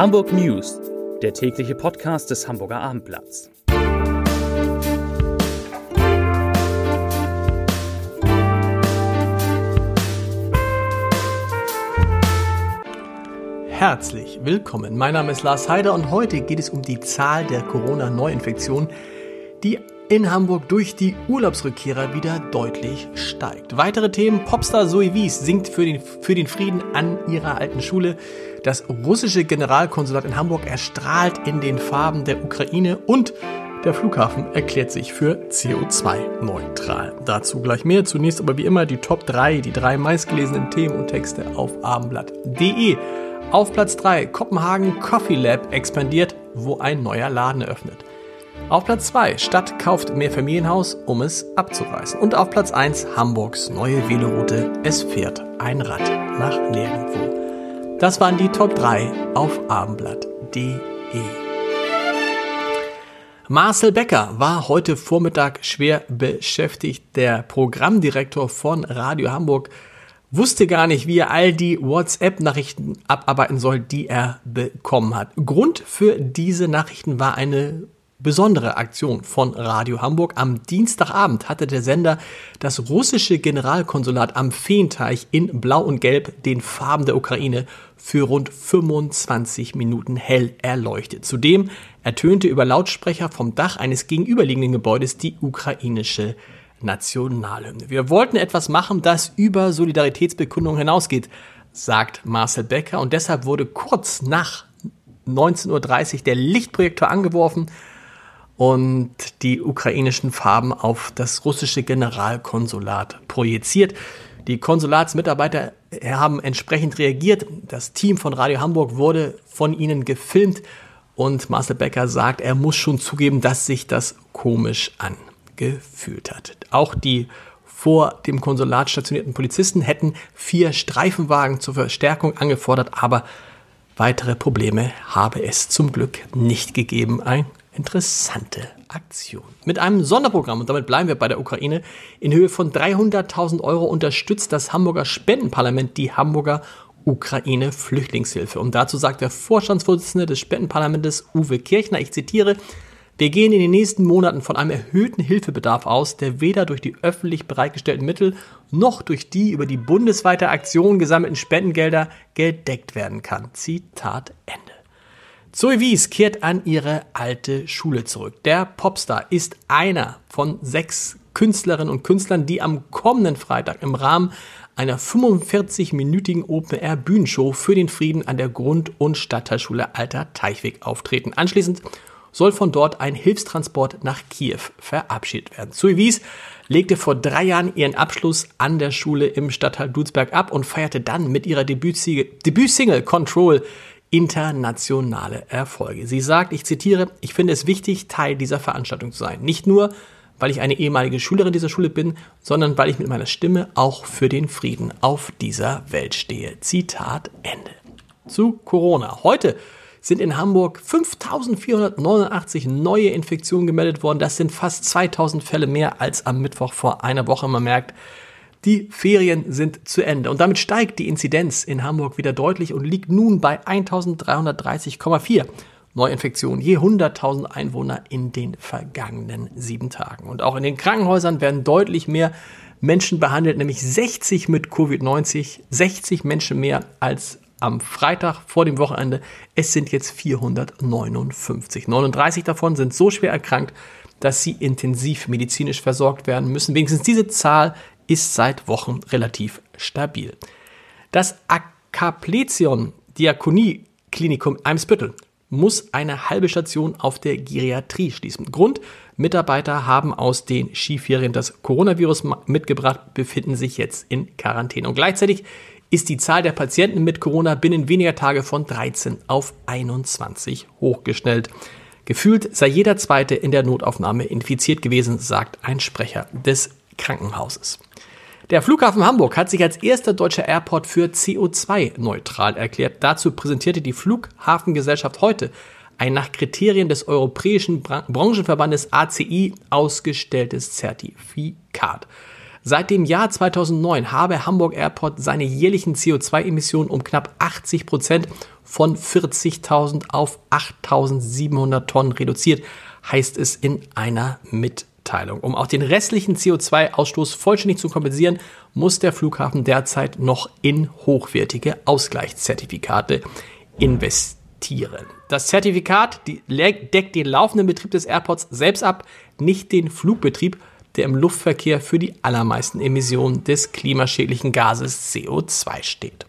Hamburg News, der tägliche Podcast des Hamburger Abendblatts. Herzlich willkommen. Mein Name ist Lars Heider und heute geht es um die Zahl der Corona-Neuinfektionen, die in Hamburg durch die Urlaubsrückkehrer wieder deutlich steigt. Weitere Themen: Popstar Zoe Wies singt für den, für den Frieden an ihrer alten Schule. Das russische Generalkonsulat in Hamburg erstrahlt in den Farben der Ukraine und der Flughafen erklärt sich für CO2-neutral. Dazu gleich mehr. Zunächst aber wie immer die Top 3, die drei meistgelesenen Themen und Texte auf abendblatt.de. Auf Platz 3 Kopenhagen Coffee Lab expandiert, wo ein neuer Laden eröffnet. Auf Platz 2 Stadt kauft mehr Familienhaus, um es abzureißen. Und auf Platz 1 Hamburgs neue Veloroute. Es fährt ein Rad nach nirgendwo. Das waren die Top 3 auf abendblatt.de. Marcel Becker war heute Vormittag schwer beschäftigt. Der Programmdirektor von Radio Hamburg wusste gar nicht, wie er all die WhatsApp-Nachrichten abarbeiten soll, die er bekommen hat. Grund für diese Nachrichten war eine besondere Aktion von Radio Hamburg. Am Dienstagabend hatte der Sender das russische Generalkonsulat am Feenteich in Blau und Gelb, den Farben der Ukraine, für rund 25 Minuten hell erleuchtet. Zudem ertönte über Lautsprecher vom Dach eines gegenüberliegenden Gebäudes die ukrainische Nationalhymne. Wir wollten etwas machen, das über Solidaritätsbekundungen hinausgeht, sagt Marcel Becker. Und deshalb wurde kurz nach 19.30 Uhr der Lichtprojektor angeworfen und die ukrainischen Farben auf das russische Generalkonsulat projiziert. Die Konsulatsmitarbeiter haben entsprechend reagiert. Das Team von Radio Hamburg wurde von ihnen gefilmt und Marcel Becker sagt, er muss schon zugeben, dass sich das komisch an gefühlt hat. Auch die vor dem Konsulat stationierten Polizisten hätten vier Streifenwagen zur Verstärkung angefordert, aber weitere Probleme habe es zum Glück nicht gegeben. Eine interessante Aktion. Mit einem Sonderprogramm, und damit bleiben wir bei der Ukraine, in Höhe von 300.000 Euro unterstützt das Hamburger Spendenparlament die Hamburger Ukraine Flüchtlingshilfe. Und dazu sagt der Vorstandsvorsitzende des Spendenparlamentes Uwe Kirchner, ich zitiere, wir gehen in den nächsten Monaten von einem erhöhten Hilfebedarf aus, der weder durch die öffentlich bereitgestellten Mittel noch durch die über die bundesweite Aktion gesammelten Spendengelder gedeckt werden kann. Zitat Ende. Zoe Wies kehrt an ihre alte Schule zurück. Der Popstar ist einer von sechs Künstlerinnen und Künstlern, die am kommenden Freitag im Rahmen einer 45-minütigen Open-Air-Bühnenshow für den Frieden an der Grund- und Stadtteilschule Alter Teichweg auftreten. Anschließend soll von dort ein Hilfstransport nach Kiew verabschiedet werden. Zoe Wies legte vor drei Jahren ihren Abschluss an der Schule im Stadtteil Duisberg ab und feierte dann mit ihrer Debütsingle Control internationale Erfolge. Sie sagt, ich zitiere, ich finde es wichtig, Teil dieser Veranstaltung zu sein. Nicht nur, weil ich eine ehemalige Schülerin dieser Schule bin, sondern weil ich mit meiner Stimme auch für den Frieden auf dieser Welt stehe. Zitat Ende. Zu Corona. Heute sind in Hamburg 5489 neue Infektionen gemeldet worden. Das sind fast 2000 Fälle mehr als am Mittwoch vor einer Woche. Man merkt, die Ferien sind zu Ende. Und damit steigt die Inzidenz in Hamburg wieder deutlich und liegt nun bei 1330,4 Neuinfektionen je 100.000 Einwohner in den vergangenen sieben Tagen. Und auch in den Krankenhäusern werden deutlich mehr Menschen behandelt, nämlich 60 mit Covid-19, 60 Menschen mehr als am Freitag vor dem Wochenende. Es sind jetzt 459. 39 davon sind so schwer erkrankt, dass sie intensiv medizinisch versorgt werden müssen. Wenigstens diese Zahl ist seit Wochen relativ stabil. Das Akaplezion Diakonie Klinikum Eimsbüttel muss eine halbe Station auf der Geriatrie schließen. Grund, Mitarbeiter haben aus den Skiferien das Coronavirus mitgebracht, befinden sich jetzt in Quarantäne. Und gleichzeitig ist die Zahl der Patienten mit Corona binnen weniger Tage von 13 auf 21 hochgeschnellt. Gefühlt sei jeder Zweite in der Notaufnahme infiziert gewesen, sagt ein Sprecher des Krankenhauses. Der Flughafen Hamburg hat sich als erster deutscher Airport für CO2-neutral erklärt. Dazu präsentierte die Flughafengesellschaft heute ein nach Kriterien des Europäischen Branchenverbandes ACI ausgestelltes Zertifikat. Seit dem Jahr 2009 habe Hamburg Airport seine jährlichen CO2-Emissionen um knapp 80 Prozent von 40.000 auf 8.700 Tonnen reduziert, heißt es in einer Mitteilung. Um auch den restlichen CO2-Ausstoß vollständig zu kompensieren, muss der Flughafen derzeit noch in hochwertige Ausgleichszertifikate investieren. Das Zertifikat deckt den laufenden Betrieb des Airports selbst ab, nicht den Flugbetrieb, der im Luftverkehr für die allermeisten Emissionen des klimaschädlichen Gases CO2 steht.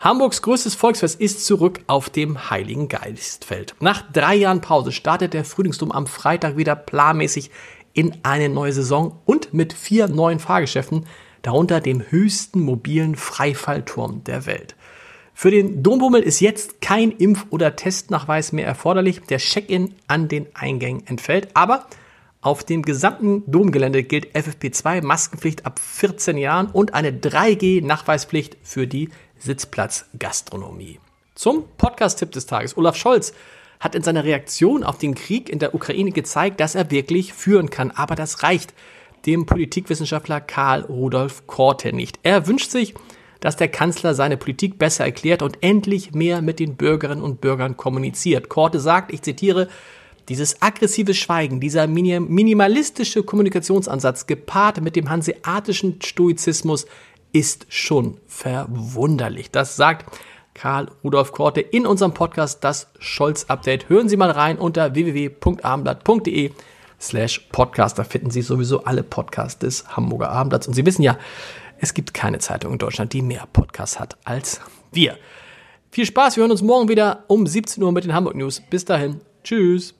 Hamburgs größtes Volksfest ist zurück auf dem Heiligen Geistfeld. Nach drei Jahren Pause startet der Frühlingsdom am Freitag wieder planmäßig in eine neue Saison und mit vier neuen Fahrgeschäften, darunter dem höchsten mobilen Freifallturm der Welt. Für den Dombummel ist jetzt kein Impf- oder Testnachweis mehr erforderlich. Der Check-in an den Eingängen entfällt, aber auf dem gesamten Domgelände gilt FFP2 Maskenpflicht ab 14 Jahren und eine 3G-Nachweispflicht für die Sitzplatzgastronomie. Zum Podcast-Tipp des Tages. Olaf Scholz hat in seiner Reaktion auf den Krieg in der Ukraine gezeigt, dass er wirklich führen kann. Aber das reicht dem Politikwissenschaftler Karl Rudolf Korte nicht. Er wünscht sich, dass der Kanzler seine Politik besser erklärt und endlich mehr mit den Bürgerinnen und Bürgern kommuniziert. Korte sagt, ich zitiere, dieses aggressive Schweigen, dieser minimalistische Kommunikationsansatz gepaart mit dem hanseatischen Stoizismus ist schon verwunderlich. Das sagt Karl Rudolf Korte in unserem Podcast Das Scholz Update. Hören Sie mal rein unter www.abendblatt.de slash podcast. Da finden Sie sowieso alle Podcasts des Hamburger Abendblatts. Und Sie wissen ja, es gibt keine Zeitung in Deutschland, die mehr Podcasts hat als wir. Viel Spaß, wir hören uns morgen wieder um 17 Uhr mit den Hamburg News. Bis dahin, tschüss.